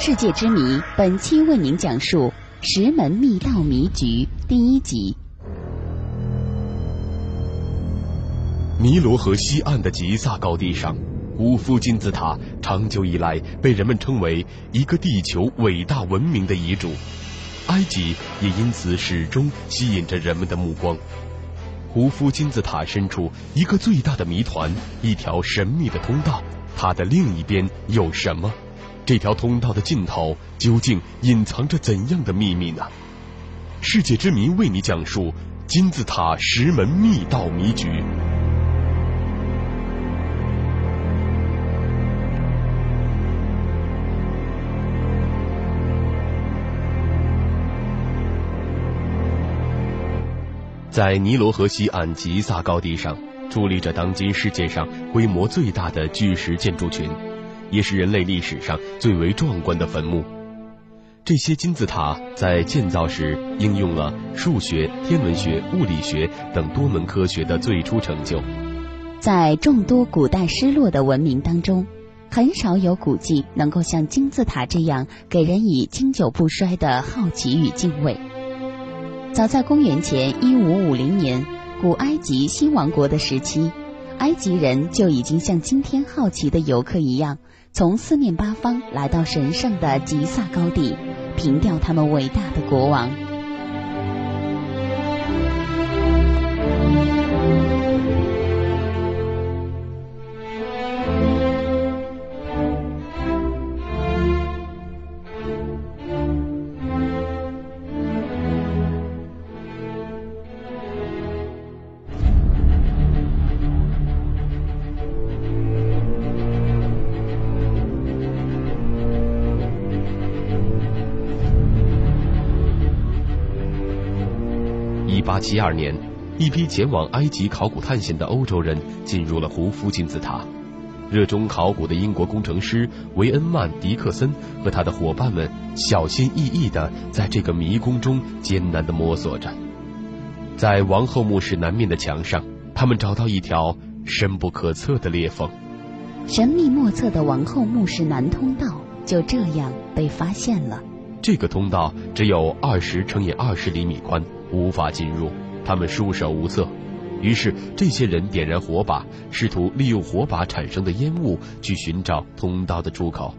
世界之谜，本期为您讲述《石门密道谜局》第一集。尼罗河西岸的吉萨高地上，胡夫金字塔长久以来被人们称为一个地球伟大文明的遗嘱，埃及也因此始终吸引着人们的目光。胡夫金字塔深处一个最大的谜团，一条神秘的通道，它的另一边有什么？这条通道的尽头究竟隐藏着怎样的秘密呢？世界之谜为你讲述金字塔石门密道谜局。在尼罗河西岸吉萨高地上，矗立着当今世界上规模最大的巨石建筑群，也是人类历史上最为壮观的坟墓。这些金字塔在建造时应用了数学、天文学、物理学等多门科学的最初成就。在众多古代失落的文明当中，很少有古迹能够像金字塔这样给人以经久不衰的好奇与敬畏。早在公元前一五五零年，古埃及新王国的时期，埃及人就已经像今天好奇的游客一样，从四面八方来到神圣的吉萨高地，凭吊他们伟大的国王。八七二年，一批前往埃及考古探险的欧洲人进入了胡夫金字塔。热衷考古的英国工程师维恩曼·迪克森和他的伙伴们小心翼翼地在这个迷宫中艰难地摸索着。在王后墓室南面的墙上，他们找到一条深不可测的裂缝。神秘莫测的王后墓室南通道就这样被发现了。这个通道只有二十乘以二十厘米宽。无法进入，他们束手无策。于是，这些人点燃火把，试图利用火把产生的烟雾去寻找通道的出口。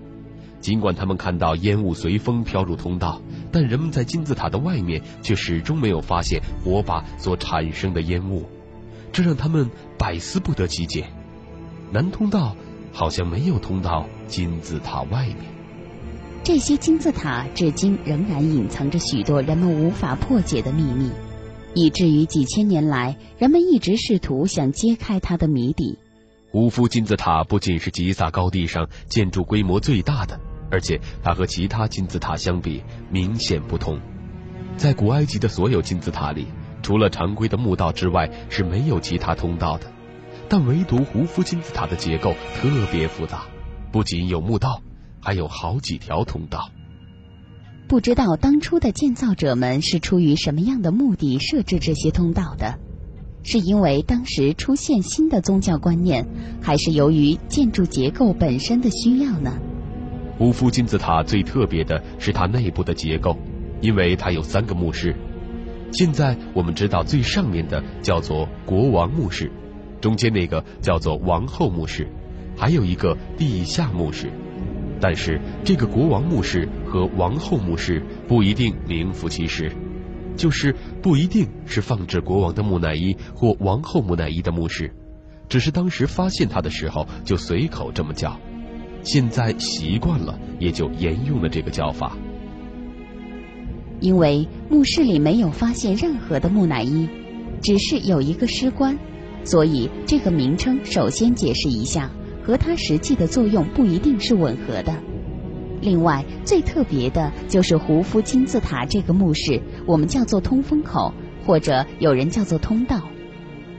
尽管他们看到烟雾随风飘入通道，但人们在金字塔的外面却始终没有发现火把所产生的烟雾，这让他们百思不得其解。南通道好像没有通到金字塔外面。这些金字塔至今仍然隐藏着许多人们无法破解的秘密，以至于几千年来，人们一直试图想揭开它的谜底。胡夫金字塔不仅是吉萨高地上建筑规模最大的，而且它和其他金字塔相比明显不同。在古埃及的所有金字塔里，除了常规的墓道之外，是没有其他通道的。但唯独胡夫金字塔的结构特别复杂，不仅有墓道。还有好几条通道，不知道当初的建造者们是出于什么样的目的设置这些通道的？是因为当时出现新的宗教观念，还是由于建筑结构本身的需要呢？乌夫金字塔最特别的是它内部的结构，因为它有三个墓室。现在我们知道最上面的叫做国王墓室，中间那个叫做王后墓室，还有一个地下墓室。但是，这个国王墓室和王后墓室不一定名副其实，就是不一定是放置国王的木乃伊或王后木乃伊的墓室，只是当时发现它的时候就随口这么叫，现在习惯了也就沿用了这个叫法。因为墓室里没有发现任何的木乃伊，只是有一个尸棺，所以这个名称首先解释一下。和它实际的作用不一定是吻合的。另外，最特别的就是胡夫金字塔这个墓室，我们叫做通风口，或者有人叫做通道。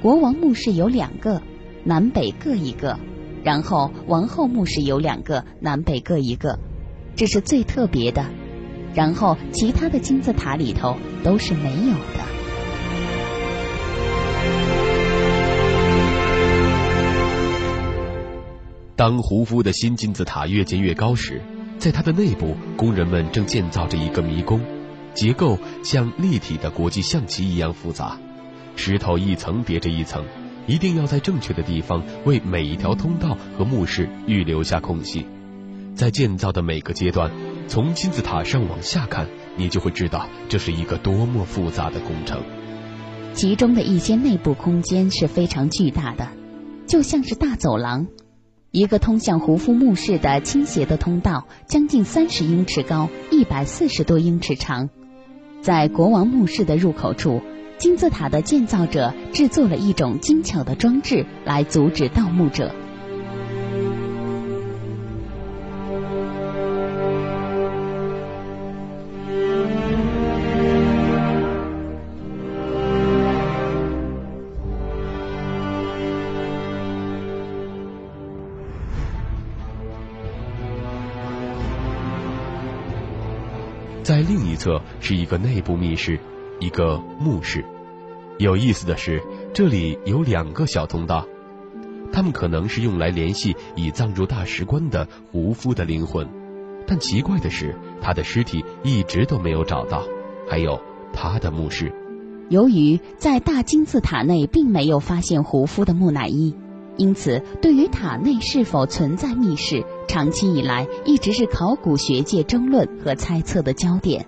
国王墓室有两个，南北各一个；然后王后墓室有两个，南北各一个，这是最特别的。然后其他的金字塔里头都是没有的。当胡夫的新金字塔越建越高时，在它的内部，工人们正建造着一个迷宫，结构像立体的国际象棋一样复杂，石头一层叠着一层，一定要在正确的地方为每一条通道和墓室预留下空隙。在建造的每个阶段，从金字塔上往下看，你就会知道这是一个多么复杂的工程。其中的一些内部空间是非常巨大的，就像是大走廊。一个通向胡夫墓室的倾斜的通道，将近三十英尺高，一百四十多英尺长。在国王墓室的入口处，金字塔的建造者制作了一种精巧的装置，来阻止盗墓者。另一侧是一个内部密室，一个墓室。有意思的是，这里有两个小通道，它们可能是用来联系已葬入大石棺的胡夫的灵魂。但奇怪的是，他的尸体一直都没有找到，还有他的墓室。由于在大金字塔内并没有发现胡夫的木乃伊。因此，对于塔内是否存在密室，长期以来一直是考古学界争论和猜测的焦点。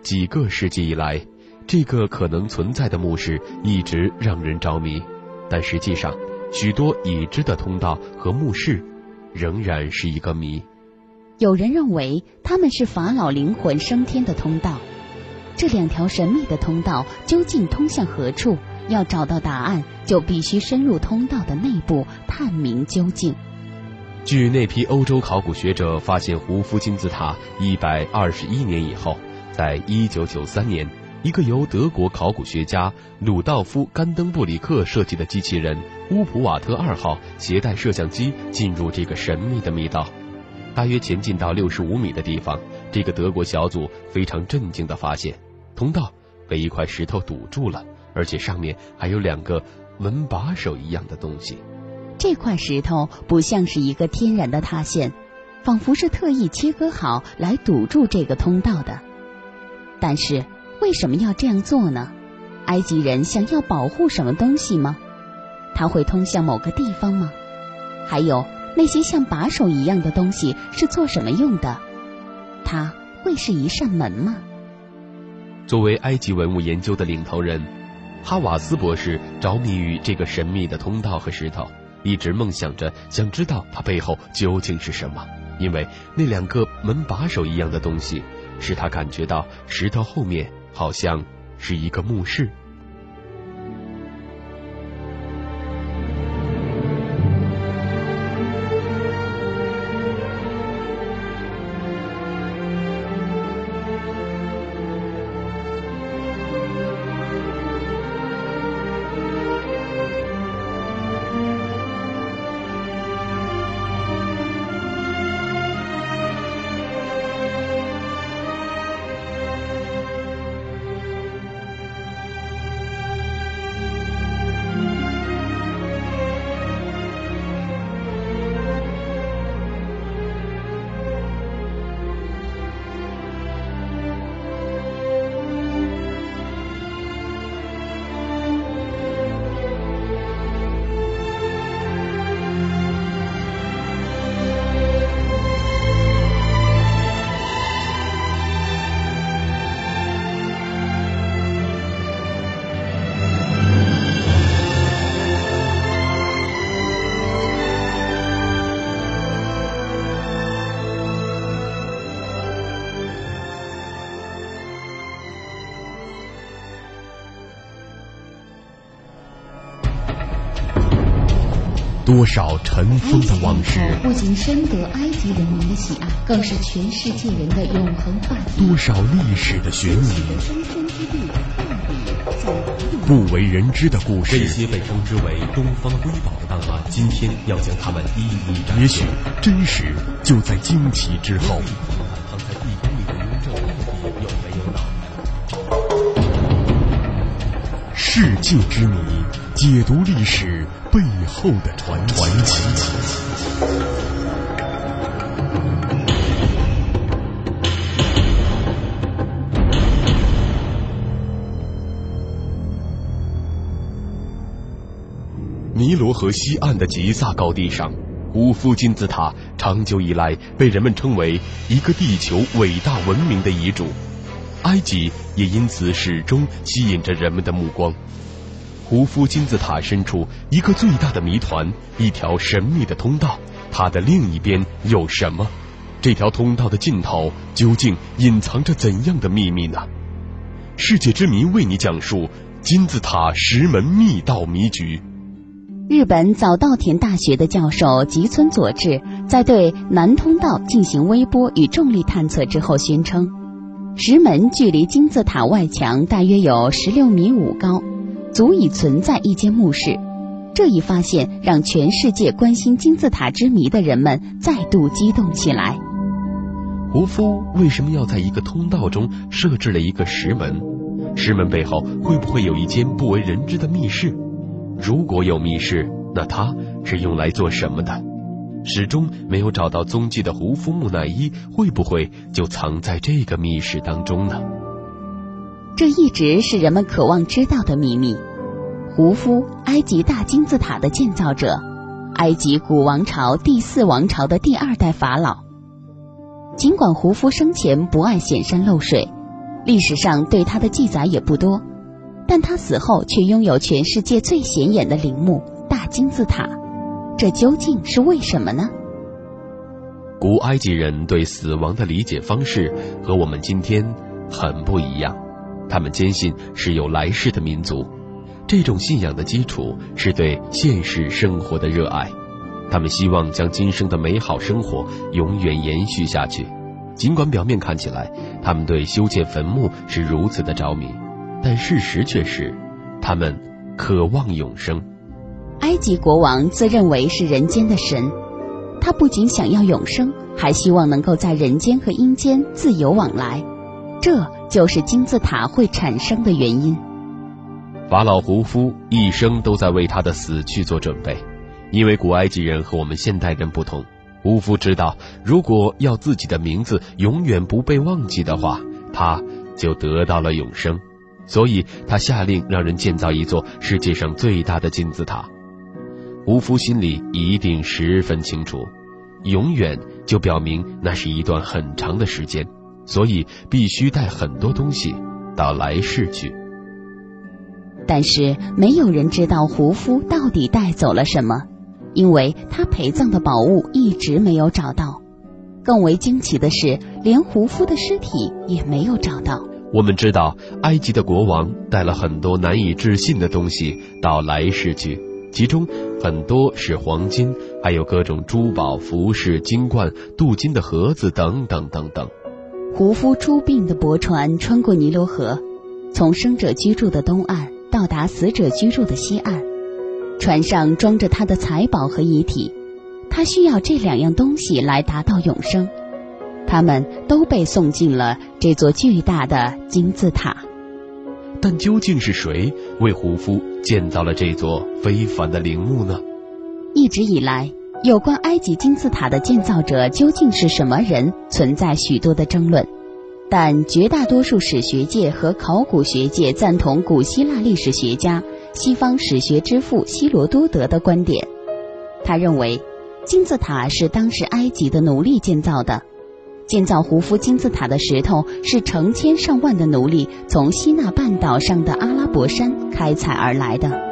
几个世纪以来，这个可能存在的墓室一直让人着迷，但实际上，许多已知的通道和墓室仍然是一个谜。有人认为他们是法老灵魂升天的通道，这两条神秘的通道究竟通向何处？要找到答案，就必须深入通道的内部探明究竟。据那批欧洲考古学者发现，胡夫金字塔一百二十一年以后，在一九九三年，一个由德国考古学家鲁道夫·甘登布里克设计的机器人乌普瓦特二号携带摄像机进入这个神秘的密道，大约前进到六十五米的地方，这个德国小组非常震惊地发现，通道被一块石头堵住了。而且上面还有两个门把手一样的东西。这块石头不像是一个天然的塌陷，仿佛是特意切割好来堵住这个通道的。但是为什么要这样做呢？埃及人想要保护什么东西吗？它会通向某个地方吗？还有那些像把手一样的东西是做什么用的？它会是一扇门吗？作为埃及文物研究的领头人。哈瓦斯博士着迷于这个神秘的通道和石头，一直梦想着想知道它背后究竟是什么。因为那两个门把手一样的东西，使他感觉到石头后面好像是一个墓室。多少尘封的往事，不仅深得埃及人民的喜爱，更是全世界人的永恒话题。多少历史的悬疑，不为人知的故事。这些被称之为东方瑰宝的档案，今天要将它们一一展也许真实就在惊奇之后。藏在地宫里的雍正到底有没有脑？世界之谜，解读历史。背后的传奇尼罗河西岸的吉萨高地上，胡夫金字塔长久以来被人们称为一个地球伟大文明的遗嘱，埃及也因此始终吸引着人们的目光。胡夫金字塔深处一个最大的谜团，一条神秘的通道，它的另一边有什么？这条通道的尽头究竟隐藏着怎样的秘密呢？世界之谜为你讲述金字塔石门密道谜局。日本早稻田大学的教授吉村佐治在对南通道进行微波与重力探测之后宣称，石门距离金字塔外墙大约有十六米五高。足以存在一间墓室，这一发现让全世界关心金字塔之谜的人们再度激动起来。胡夫为什么要在一个通道中设置了一个石门？石门背后会不会有一间不为人知的密室？如果有密室，那它是用来做什么的？始终没有找到踪迹的胡夫木乃伊会不会就藏在这个密室当中呢？这一直是人们渴望知道的秘密。胡夫，埃及大金字塔的建造者，埃及古王朝第四王朝的第二代法老。尽管胡夫生前不爱显山露水，历史上对他的记载也不多，但他死后却拥有全世界最显眼的陵墓——大金字塔。这究竟是为什么呢？古埃及人对死亡的理解方式和我们今天很不一样。他们坚信是有来世的民族，这种信仰的基础是对现实生活的热爱。他们希望将今生的美好生活永远延续下去。尽管表面看起来他们对修建坟墓是如此的着迷，但事实却是，他们渴望永生。埃及国王自认为是人间的神，他不仅想要永生，还希望能够在人间和阴间自由往来。这。就是金字塔会产生的原因。法老胡夫一生都在为他的死去做准备，因为古埃及人和我们现代人不同。胡夫知道，如果要自己的名字永远不被忘记的话，他就得到了永生。所以他下令让人建造一座世界上最大的金字塔。胡夫心里一定十分清楚，永远就表明那是一段很长的时间。所以必须带很多东西到来世去。但是没有人知道胡夫到底带走了什么，因为他陪葬的宝物一直没有找到。更为惊奇的是，连胡夫的尸体也没有找到。我们知道，埃及的国王带了很多难以置信的东西到来世去，其中很多是黄金，还有各种珠宝、服饰、金冠、镀金的盒子等等等等。胡夫出殡的驳船穿过尼罗河，从生者居住的东岸到达死者居住的西岸。船上装着他的财宝和遗体，他需要这两样东西来达到永生。他们都被送进了这座巨大的金字塔。但究竟是谁为胡夫建造了这座非凡的陵墓呢？一直以来。有关埃及金字塔的建造者究竟是什么人，存在许多的争论，但绝大多数史学界和考古学界赞同古希腊历史学家、西方史学之父希罗多德的观点。他认为，金字塔是当时埃及的奴隶建造的，建造胡夫金字塔的石头是成千上万的奴隶从西纳半岛上的阿拉伯山开采而来的。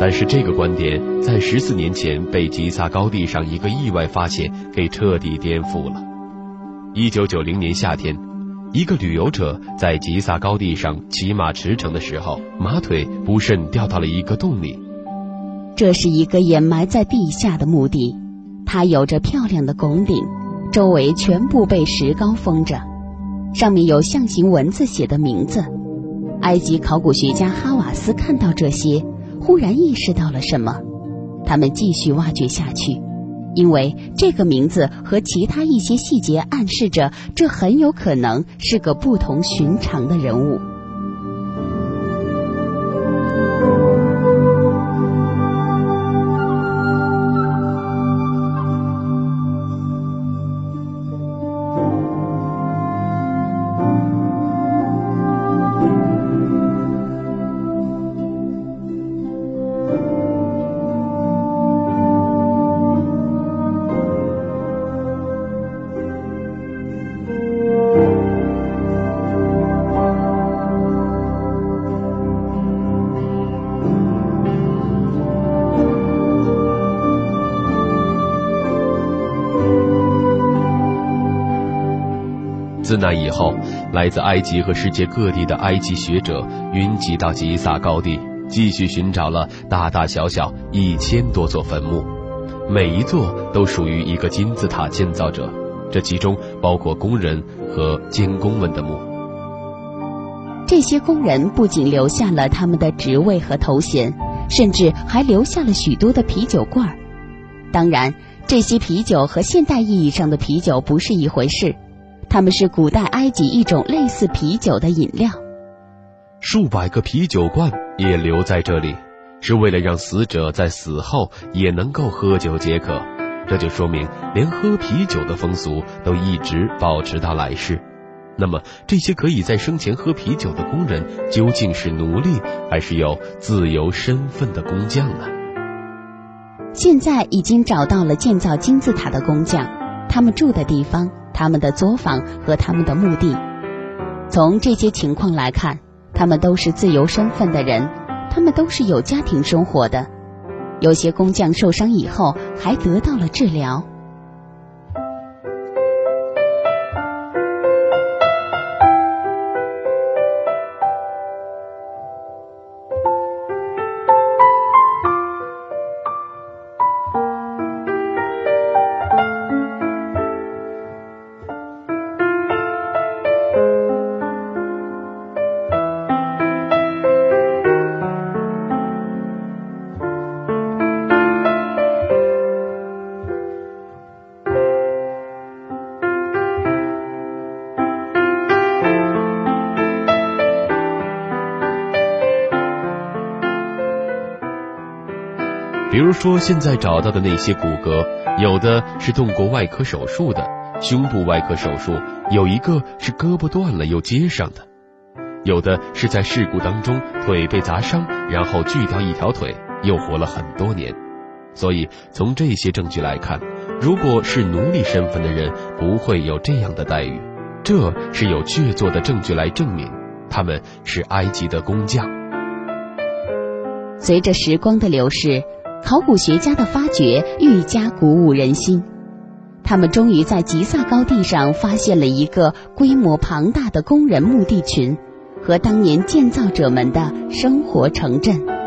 但是这个观点在十四年前被吉萨高地上一个意外发现给彻底颠覆了。一九九零年夏天，一个旅游者在吉萨高地上骑马驰骋的时候，马腿不慎掉到了一个洞里。这是一个掩埋在地下的墓地，它有着漂亮的拱顶，周围全部被石膏封着，上面有象形文字写的名字。埃及考古学家哈瓦斯看到这些。忽然意识到了什么，他们继续挖掘下去，因为这个名字和其他一些细节暗示着，这很有可能是个不同寻常的人物。自那以后，来自埃及和世界各地的埃及学者云集到吉萨高地，继续寻找了大大小小一千多座坟墓，每一座都属于一个金字塔建造者，这其中包括工人和监工们的墓。这些工人不仅留下了他们的职位和头衔，甚至还留下了许多的啤酒罐。当然，这些啤酒和现代意义上的啤酒不是一回事。他们是古代埃及一种类似啤酒的饮料，数百个啤酒罐也留在这里，是为了让死者在死后也能够喝酒解渴。这就说明，连喝啤酒的风俗都一直保持到来世。那么，这些可以在生前喝啤酒的工人，究竟是奴隶还是有自由身份的工匠呢？现在已经找到了建造金字塔的工匠，他们住的地方。他们的作坊和他们的墓地，从这些情况来看，他们都是自由身份的人，他们都是有家庭生活的。有些工匠受伤以后还得到了治疗。如说，现在找到的那些骨骼，有的是动过外科手术的，胸部外科手术有一个是胳膊断了又接上的，有的是在事故当中腿被砸伤，然后锯掉一条腿，又活了很多年。所以从这些证据来看，如果是奴隶身份的人，不会有这样的待遇。这是有确凿的证据来证明，他们是埃及的工匠。随着时光的流逝。考古学家的发掘愈加鼓舞人心，他们终于在吉萨高地上发现了一个规模庞大的工人墓地群和当年建造者们的生活城镇。